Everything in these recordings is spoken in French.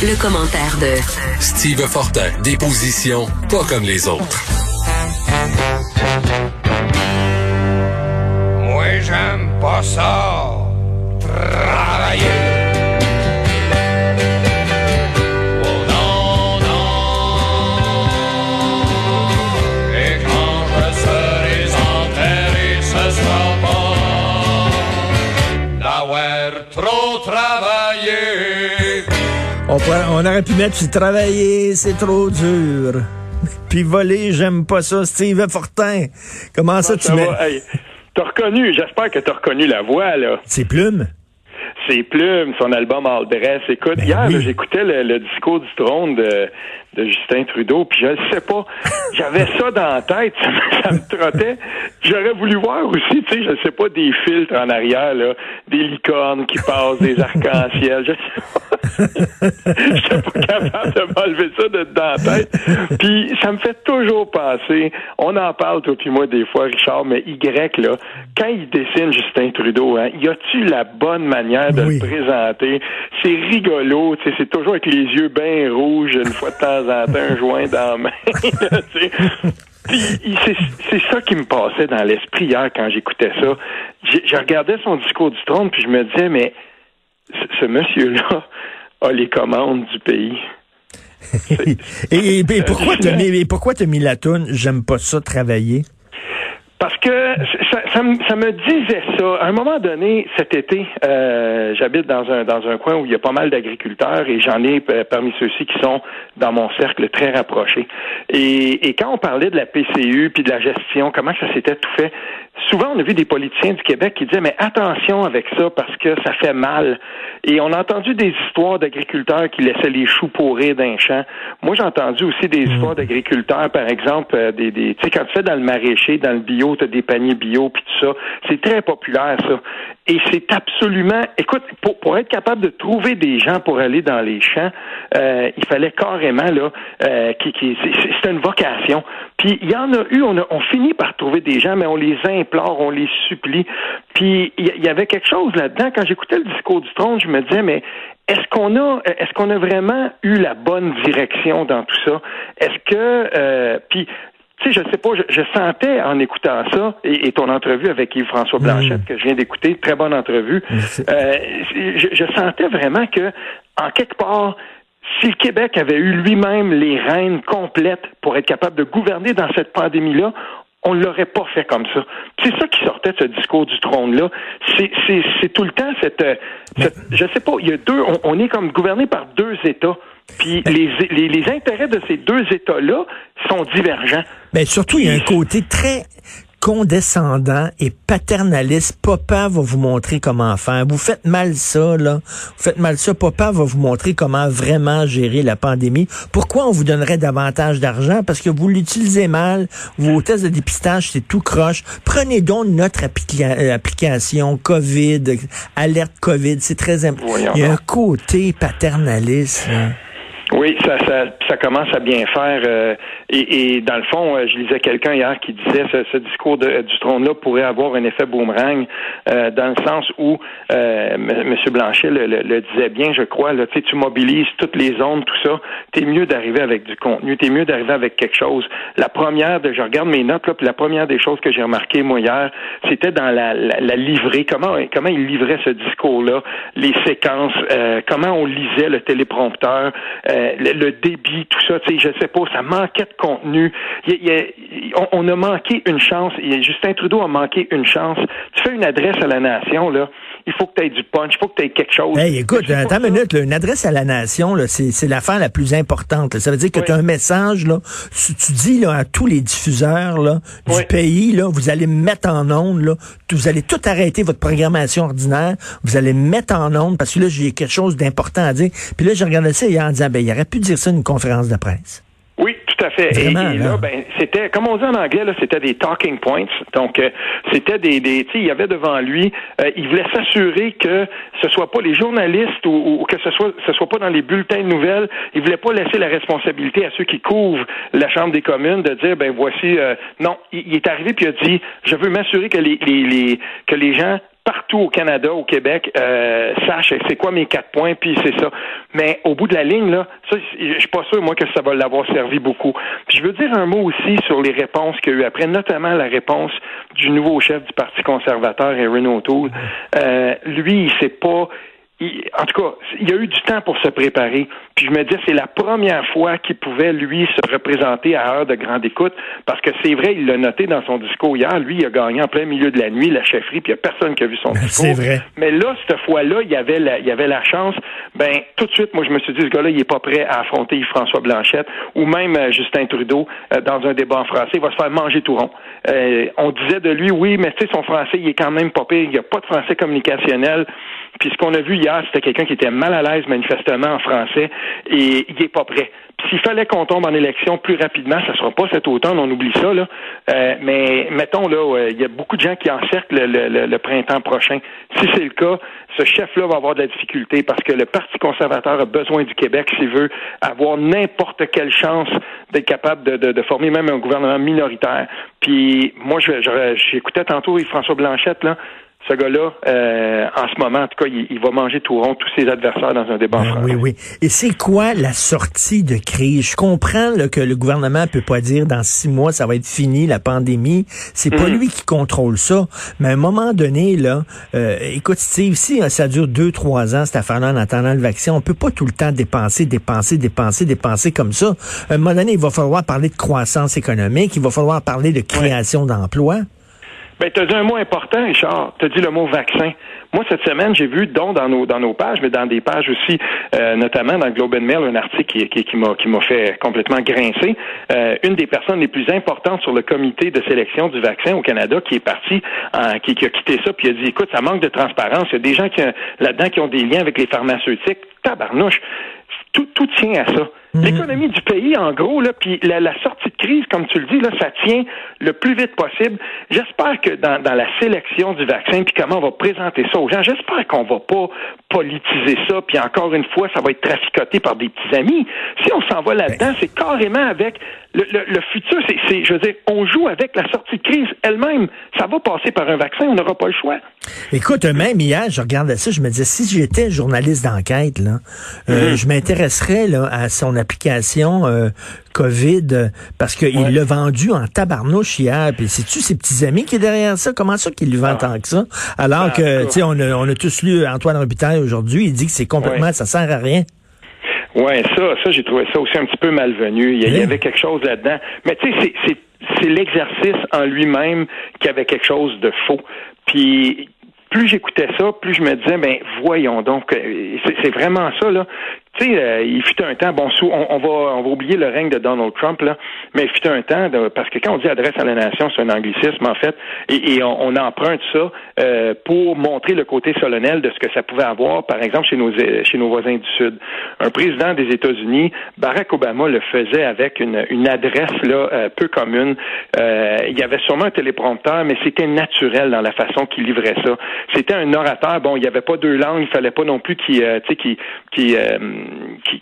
Le, commentaire de Steve Fortin, des positions pas comme les autres. Moi, j'aime pas ça. Travailler. Oh non, non. Et quand je serai enterré, ce sera pas d'avoir trop travaillé. On, pourrait- on aurait pu mettre puis travailler, c'est trop dur. Puis voler, j'aime pas ça. Steve Fortin, comment ça, tu Ça mets... hey, T'as reconnu, j'espère que t'as reconnu la voix, là. C'est plume? Ses plumes, son album All Dress. Écoute, Ben hier, oui. j'écoutais le, le discours du trône de, de Justin Trudeau, puis je ne sais pas, j'avais ça dans la tête, ça, me- trottait. J'aurais voulu voir aussi, tu sais, je ne sais pas, des filtres en arrière, là, des licornes qui passent, des arcs-en-ciel, je sais pas. J'étais pas capable de m'enlever ça de dans la tête. Puis ça me fait toujours penser, on en parle toi puis moi des fois, Richard, mais Y, là, quand il dessine Justin Trudeau, hein, y a-tu la bonne manière de Oui. le présenter? C'est rigolo, tu sais, c'est toujours avec les yeux bien rouges, une fois de temps un joint dans la main, là, c'est ça qui me passait dans l'esprit hier quand j'écoutais ça. Je regardais son discours du trône, puis je me disais, mais ce, monsieur-là a les commandes du pays. et, et- et pourquoi t'as mis, pourquoi mis la toune J'aime pas ça travailler? Parce que ça, ça, me, disait ça. À un moment donné, cet été, euh, j'habite dans un dans un coin où il y a pas mal d'agriculteurs et j'en ai euh, parmi ceux-ci qui sont dans mon cercle très rapproché. Et, et quand on parlait de la PCU puis de la gestion, comment ça s'était tout fait, souvent on a vu des politiciens du Québec qui disaient mais attention avec ça parce que ça fait mal. Et on a entendu des histoires d'agriculteurs qui laissaient les choux pourrir d'un champ. Moi, j'ai entendu aussi des histoires d'agriculteurs, par exemple, euh, des, des tu sais, quand tu fais dans le maraîcher, dans le bio, tu as des paniers bio, puis ça. C'est très populaire, ça. Et c'est absolument... Écoute, pour, être capable de trouver des gens pour aller dans les champs, euh, il fallait carrément, là, euh, c'est- une vocation. Puis il y en a eu, on, a, on finit par trouver des gens, mais on les implore, on les supplie. Puis il y, il y avait quelque chose là-dedans. Quand j'écoutais le discours du trône, je me disais, mais est-ce qu'on a, est-ce qu'on a vraiment eu la bonne direction dans tout ça? Est-ce que, euh, puis tu sais, je sais pas, je, je sentais en écoutant ça, et, et ton entrevue avec Yves-François Blanchette que je viens d'écouter, très bonne entrevue, euh, je, je sentais vraiment que, en quelque part, si le Québec avait eu lui-même les rênes complètes pour être capable de gouverner dans cette pandémie-là, on ne l'aurait pas fait comme ça. C'est ça qui sortait de ce discours du trône-là. C'est, tout le temps cette, euh, cette- Je sais pas, il y a deux... On, on est comme gouverné par deux États. Puis les, les, les intérêts de ces deux États-là sont divergents. Mais surtout, il y a un côté très condescendant et paternaliste. Papa va vous montrer comment faire. Vous faites mal ça, là. Vous faites mal ça. Papa va vous montrer comment vraiment gérer la pandémie. Pourquoi on vous donnerait davantage d'argent? Parce que vous l'utilisez mal. Vos tests de dépistage, c'est tout croche. Prenez donc notre applica- euh, application COVID, alerte COVID. C'est très important. Il y a un côté paternaliste. là. Oui, ça, ça, ça commence à bien faire. euh, et, et dans le fond, euh, je lisais quelqu'un hier qui disait ce, ce discours de- du trône-là pourrait avoir un effet boomerang euh, dans le sens où euh, M. Blanchet le, le- le disait bien, je crois. Là, tu mobilises toutes les zones, tout ça. T'es mieux d'arriver avec du contenu. T'es mieux d'arriver avec quelque chose. La première, de, je regarde mes notes là, puis la première des choses que j'ai remarqué moi hier, c'était dans la, la, la livrée. Comment comment il livrait ce discours-là, les séquences, euh, comment on lisait le téléprompteur. Le, le débit, tout ça, tu sais, je sais pas, ça manquait de contenu. Il il on, a manqué une chance. Justin Trudeau a manqué une chance. Tu fais une adresse à la nation, là. Il faut que tu aies du punch, il faut que tu aies quelque chose. Hey, écoute, attends une minute, là, une adresse à la nation, c'est, l'affaire la plus importante. là. Ça veut dire que Oui. tu as un message, là, tu, tu dis là, à tous les diffuseurs là, du Oui. pays, là, vous allez me mettre en onde, là, vous allez tout arrêter votre programmation ordinaire, vous allez me mettre en onde parce que là, j'ai quelque chose d'important à dire. Puis là, j'ai regardé ça hier en disant, ben, il aurait pu dire ça à une conférence de presse. Tout à fait. Et- Vraiment, et, là. là, ben, c'était, comme on dit en anglais, là, c'était des talking points. Donc, euh, c'était des, des tu sais, il y avait devant lui, euh, il voulait s'assurer que ce soit pas les journalistes ou, ou que ce soit, ce soit pas dans les bulletins de nouvelles. Il voulait pas laisser la responsabilité à ceux qui couvrent la Chambre des communes de dire, ben voici, euh, non, il, il est arrivé puis il a dit, je veux m'assurer que les, les, les, que les gens partout au Canada, au Québec, euh, sachent c'est quoi mes quatre points, puis c'est ça. Mais au bout de la ligne, là, ça, je suis pas sûr, moi, que ça va l'avoir servi beaucoup. Puis je veux dire un mot aussi sur les réponses qu'il y a eu après, notamment la réponse du nouveau chef du Parti conservateur, Erin O'Toole. Euh, lui, il sait pas il- en tout cas, il y a eu du temps pour se préparer. Puis je me dis, c'est la première fois qu'il pouvait, lui, se représenter à heure de grande écoute, parce que c'est vrai, il l'a noté dans son discours hier, lui, il a gagné en plein milieu de la nuit, la chefferie, puis il n'y a personne qui a vu son discours. C'est vrai. Mais là, cette fois-là, il y avait la, il y avait la chance. Ben, tout de suite, moi, je me suis dit, ce gars-là, il est pas prêt à affronter Yves-François Blanchette ou même euh, Justin Trudeau euh, dans un débat en français. Il va se faire manger tout rond. Euh, on disait de lui, oui, mais tu sais, son français, il est quand même pas pire. Il n'y a pas de français communicationnel. Puis ce qu'on a vu hier, c'était quelqu'un qui était mal à l'aise manifestement en français et il est pas prêt. S'il fallait qu'on tombe en élection plus rapidement, ça sera pas cet automne, on oublie ça là. Euh, mais mettons là, il y a beaucoup de gens qui encerclent le, le- le- printemps prochain. Si c'est le cas, ce chef-là va avoir de la difficulté parce que le Parti conservateur a besoin du Québec s'il veut avoir n'importe quelle chance d'être capable de, de- de former même un gouvernement minoritaire. Puis moi, j'écoutais tantôt François Blanchette là. Ce gars-là, euh, en ce moment, en tout cas, il, il va manger tout rond tous ses adversaires dans un débat Ben français. oui, oui. Et c'est quoi la sortie de crise? Je comprends là, que le gouvernement peut pas dire dans six mois ça va être fini la pandémie. C'est pas Mhm. lui qui contrôle ça. Mais à un moment donné, là, euh, écoute Steve, si euh, ça dure deux, trois ans cette affaire-là en attendant le vaccin, on peut pas tout le temps dépenser, dépenser, dépenser, dépenser comme ça. À un moment donné, il va falloir parler de croissance économique, il va falloir parler de création d'emplois. Ben, tu as dit un mot important, Richard. Tu as dit le mot vaccin. Moi, cette semaine, j'ai vu, dont dans nos, dans nos pages, mais dans des pages aussi, euh, notamment dans le Globe and Mail, un article qui, qui, qui m'a, fait complètement grincer. Euh, une des personnes les plus importantes sur le comité de sélection du vaccin au Canada qui est partie, qui, qui a quitté ça, puis a dit, écoute, ça manque de transparence. Il y a des gens qui, euh, là-dedans qui ont des liens avec les pharmaceutiques. Tabarnouche. Tout, tout tient à ça. L'économie du pays, en gros, là, puis la, la sortie de crise, comme tu le dis, là, ça tient le plus vite possible. J'espère que dans, dans la sélection du vaccin, puis comment on va présenter ça aux gens, j'espère qu'on va pas politiser ça, puis encore une fois, ça va être traficoté par des petits amis. Si on s'en va là-dedans, c'est carrément avec le, le, le futur, c'est, je veux dire, on joue avec la sortie de crise elle-même. Ça va passer par un vaccin, on n'aura pas le choix. Écoute, même hier, je regardais ça, je me disais, si j'étais journaliste d'enquête, là, euh, je m'intéresserais là, à son application euh, COVID, parce qu'il Ouais. l'a vendu en tabarnouche hier. Puis c'est-tu ses petits amis qui est derrière ça? Comment ça qu'il lui vend tant que ça? Alors Ah, que, ça. tu sais, on a, on a tous lu Antoine Robitaille aujourd'hui, il dit que c'est complètement, Ouais. ça sert à rien. Ouais, ça, ça, j'ai trouvé ça aussi un petit peu malvenu. Il y, Oui. avait quelque chose là-dedans. Mais tu sais, c'est, l'exercice en lui-même qui avait quelque chose de faux. Puis plus j'écoutais ça, plus je me disais, ben voyons donc, euh, c'est, c'est vraiment ça là. Tu sais, euh, il fut un temps, bon, on, on va, on va oublier le règne de Donald Trump là, mais il fut un temps, de- parce que quand on dit adresse à la nation, c'est un anglicisme en fait, et, on, emprunte ça euh, pour montrer le côté solennel de ce que ça pouvait avoir, par exemple chez nos chez nos voisins du Sud. Un président des États-Unis, Barack Obama le faisait avec une, une adresse là euh, peu commune. Euh, il y avait sûrement un téléprompteur, mais c'était naturel dans la façon qu'il livrait ça. C'était un orateur. Bon, il n'y avait pas deux langues. Il fallait pas non plus qu'il, euh, tu sais, qu'il, qu'il,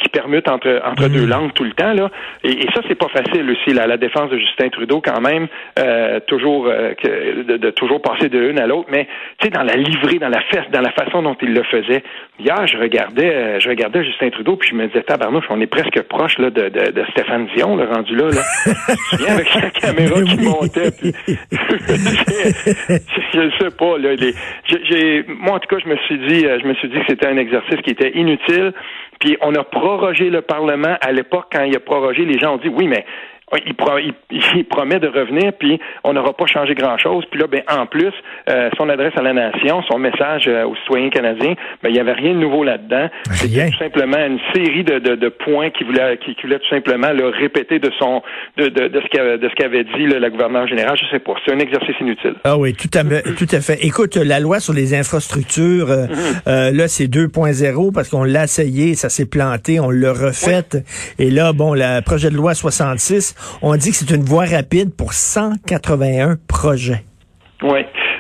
qu'il permute entre entre deux langues tout le temps là. Et, et ça, c'est pas facile aussi. Là, la défense de Justin Trudeau, quand même, euh, toujours euh, que- de, de toujours passer de l'une à l'autre. Mais tu sais, dans la livrée, dans la fesse, dans la façon dont il le faisait. Hier, je regardais, euh, je regardais Justin Trudeau, puis je me disais, tabarnouche, on est presque proche là de, de, de Stéphane Dion, le rendu là. là. tu viens avec sa caméra qui montait. Puis... je, je sais pas. Là, les- moi, en tout cas, je me suis dit, euh, je me suis dit que c'était un exercice qui était inutile. Puis on a prorogé le Parlement à l'époque quand il a prorogé. Les gens ont dit oui, mais il, pro- il- il promet de revenir, puis on n'aura pas changé grand-chose. Puis là, ben, en plus, euh, son adresse à la nation, son message euh, aux citoyens canadiens, ben, il n'y avait rien de nouveau là-dedans. C'était tout simplement une série de, de, de points qu'il voulait, qu'il voulait tout simplement le répéter de son de, de, de ce qu'avait de ce qu'avait dit là, la gouverneure générale. Je sais pas. C'est un exercice inutile. Ah oui, tout à, fait- tout à fait. Écoute, la loi sur les infrastructures, euh, euh, là, c'est 2.0 parce qu'on l'a essayé, ça s'est planté, on l'a refait. Et là, bon, le projet de loi 66, on dit que c'est une voie rapide pour 181 projets.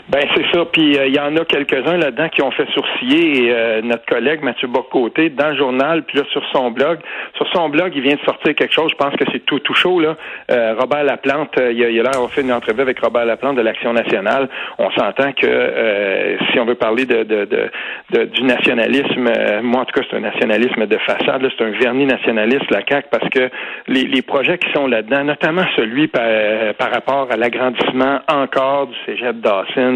Ben c'est ça. Puis euh, il y en a quelques-uns là-dedans qui ont fait sourciller euh, notre collègue Mathieu Bocoté dans le journal, puis là sur son blog. Sur son blog, il vient de sortir quelque chose. Je pense que c'est tout tout chaud là. Euh, Robert Laplante, euh, il a l'air d'avoir fait une entrevue avec Robert Laplante de l'Action nationale. On s'entend que euh, si on veut parler de, de, de, du nationalisme, euh, moi en tout cas c'est un nationalisme de façade. C'est un vernis nationaliste la CAC parce que les, les projets qui sont là-dedans, notamment celui par, euh, par rapport à l'agrandissement encore du cégep Dawson,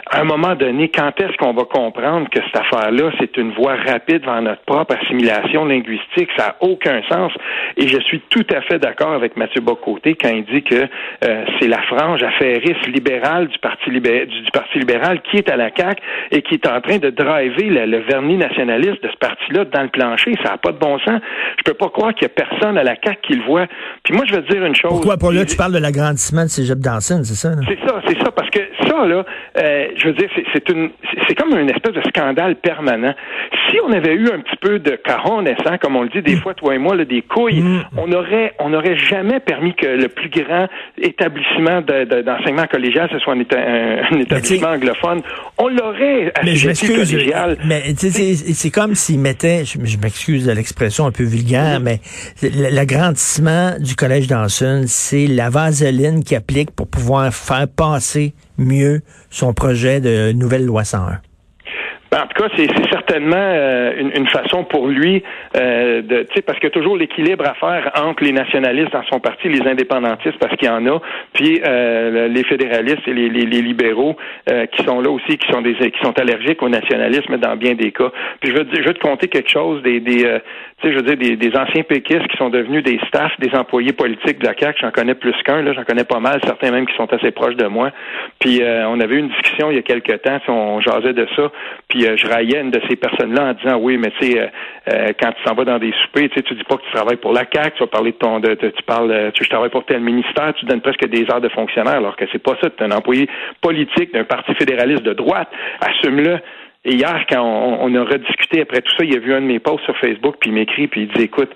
à un moment donné, quand est-ce qu'on va comprendre que cette affaire-là, c'est une voie rapide vers notre propre assimilation linguistique? Ça n'a aucun sens. Et je suis tout à fait d'accord avec Mathieu Bocoté quand il dit que euh, c'est la frange affairiste libérale du Parti, libé- du, du Parti libéral qui est à la CAQ et qui est en train de driver le, le vernis nationaliste de ce parti-là dans le plancher. Ça n'a pas de bon sens. Je peux pas croire qu'il y a personne à la CAQ qui le voit. Puis moi, je vais te dire une chose. Pourquoi? Pour là, tu parles de l'agrandissement de Cégep Dawson, c'est ça? C'est ça, c'est ça, parce que ça, là, euh, je veux dire, c'est- une, c'est comme une espèce de scandale permanent. Si on avait eu un petit peu de caron naissant, comme on le dit des fois, toi et moi, là, des couilles, on aurait, on n'aurait jamais permis que le plus grand établissement de- de- d'enseignement collégial, ce soit un, éta- un- un établissement anglophone. On l'aurait Mais je m'excuse, mais c'est comme s'ils mettaient, je, je m'excuse de l'expression un peu vulgaire, mais l- l'agrandissement du collège Dawson, c'est la vaseline qui applique pour pouvoir faire passer mieux son projet de nouvelle loi 101. Ben, en tout cas, c'est certainement euh, une, une façon pour lui euh, de, tu sais, parce qu'il y a toujours l'équilibre à faire entre les nationalistes dans son parti, les indépendantistes, parce qu'il y en a, puis euh, les fédéralistes et les, les- les libéraux euh, qui sont là aussi, qui sont des, qui sont allergiques au nationalisme dans bien des cas. Puis je veux, je veux te compter quelque chose des, des euh, tu sais, je veux dire des, des anciens péquistes qui sont devenus des staffs, des employés politiques de la CAQ. J'en connais plus qu'un, là, j'en connais pas mal, certains même qui sont assez proches de moi. Puis euh, on avait eu une discussion il y a quelques temps, on jasait de ça. Puis euh, je raillais une de ces personnes-là en disant oui, mais tu sais, euh, euh, quand tu s'en vas dans des soupers, tu tu dis pas que tu travailles pour la CAQ, tu vas parler de ton, de- tu parles, euh, tu je travaille pour tel ministère, tu donnes presque des heures de fonctionnaire, alors que c'est pas ça. Tu es un employé politique d'un parti fédéraliste de droite, assume-le. Et hier, quand on, on a rediscuté après tout ça, il a vu un de mes posts sur Facebook, puis il m'écrit, puis il dit, écoute,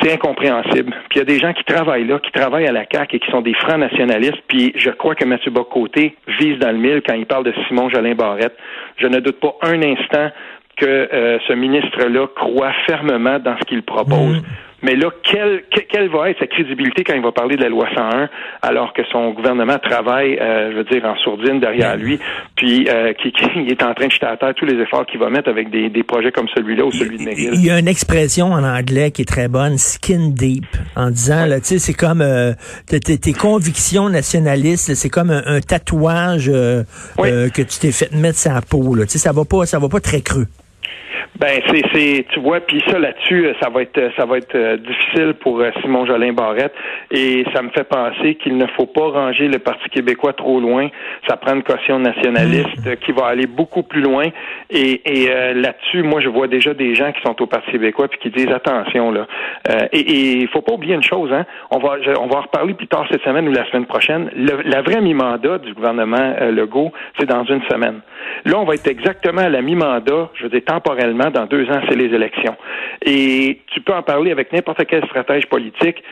c'est incompréhensible. Puis il y a des gens qui travaillent là, qui travaillent à la CAQ et qui sont des francs nationalistes. Puis je crois que Mathieu Bocoté vise dans le mille quand il parle de Simon Jolin Barrette. Je ne doute pas un instant que euh, ce ministre-là croit fermement dans ce qu'il propose. Mais là, quelle, que- quelle va être sa crédibilité quand il va parler de la loi 101, alors que son gouvernement travaille, euh, je veux dire, en sourdine derrière lui, puis euh, qui, qui est en train de jeter à terre tous les efforts qu'il va mettre avec des, des projets comme celui-là ou celui de McGill. Il y a une expression en anglais qui est très bonne, skin deep, en disant, là, tu sais, c'est comme euh, tes, tes- convictions nationalistes, c'est comme un, un tatouage euh, Oui. euh, que tu t'es fait mettre sur la peau. Là. Tu sais, ça va pas, ça va pas très creux. Ben c'est c'est tu vois puis ça là-dessus euh, ça va être euh, ça va être euh, difficile pour Simon Jolin Barrette et ça me fait penser qu'il ne faut pas ranger le Parti québécois trop loin. Ça prend une caution nationaliste euh, qui va aller beaucoup plus loin et, et euh, là-dessus moi je vois déjà des gens qui sont au Parti québécois puis qui disent attention là. Euh, et il faut pas oublier une chose hein. On va je- on va en reparler plus tard cette semaine ou la semaine prochaine. Le- la vraie mi-mandat du gouvernement euh, Legault c'est dans une semaine. Là on va être exactement à la mi-mandat, je veux dire temporellement dans deux ans, c'est les élections. Et tu peux en parler avec n'importe quel stratège politique.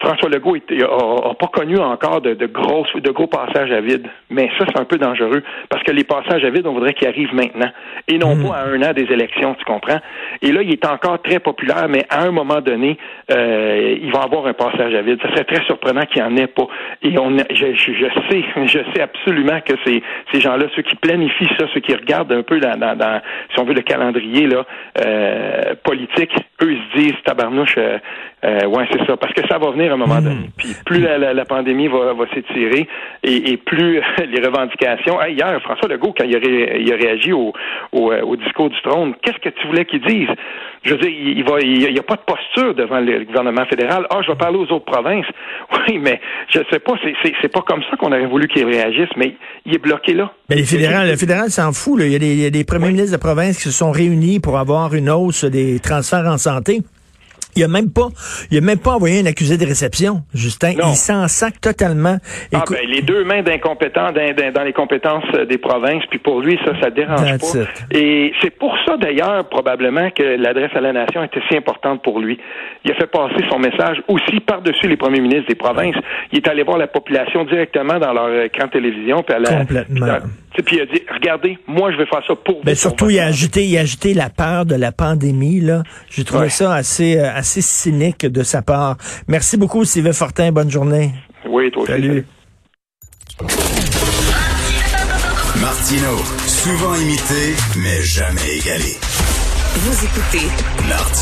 François Legault n'a pas connu encore de, de, grosses, de gros passages à vide. Mais ça, c'est un peu dangereux parce que les passages à vide, on voudrait qu'ils arrivent maintenant et non pas à un an des élections, tu comprends? Et là, il est encore très populaire, mais à un moment donné, euh, il va avoir un passage à vide. Ça serait très surprenant qu'il n'y en ait pas. Et on, je, je, je sais, je sais absolument que ces, ces gens-là, ceux qui planifient ça, ceux qui regardent un peu dans, dans, dans si on veut, le calendrier là, euh, politique, eux, ils se disent, tabarnouche, euh, euh, ouais, c'est ça, parce que ça va venir à un moment donné. Puis plus la, la, la pandémie va, va s'étirer et, et plus les revendications. Hey, hier, François Legault, quand il a, ré- il a réagi au, au, euh, au discours du trône, qu'est-ce que tu voulais qu'il dise? je veux dire, il, va, il n'y a pas de posture devant le gouvernement fédéral. Ah, je vais parler aux autres provinces. Oui, mais je sais pas, c'est, pas comme ça qu'on aurait voulu qu'il réagisse, mais il est bloqué là. Mais les fédérales, le fédéral s'en fout. Là. Il, y a des, il y a des premiers ministres de province qui se sont réunis pour avoir une hausse des transferts en santé. Il a même pas, il a même pas envoyé un accusé de réception, Justin. Il s'en sac totalement. Ah, ben, les deux mains d'incompétents dans, dans, les compétences euh, des provinces, puis pour lui, ça, ça dérange pas. Et c'est pour ça, d'ailleurs, probablement, que l'adresse à la nation était si importante pour lui. Il a fait passer son message aussi par-dessus les premiers ministres des provinces. Il est allé voir la population directement dans leur écran de télévision, puis à la, Complètement. Puis, il a dit, regardez, moi, je vais faire ça pour ben, surtout, il a ajouté, il a ajouté la peur de la pandémie, là. J'ai trouvé ça assez, euh, assez cynique de sa part. Merci beaucoup, Sylvain Fortin. Bonne journée. Oui, toi aussi. Salut. Martino, souvent imité, mais jamais égalé. Vous écoutez Martino.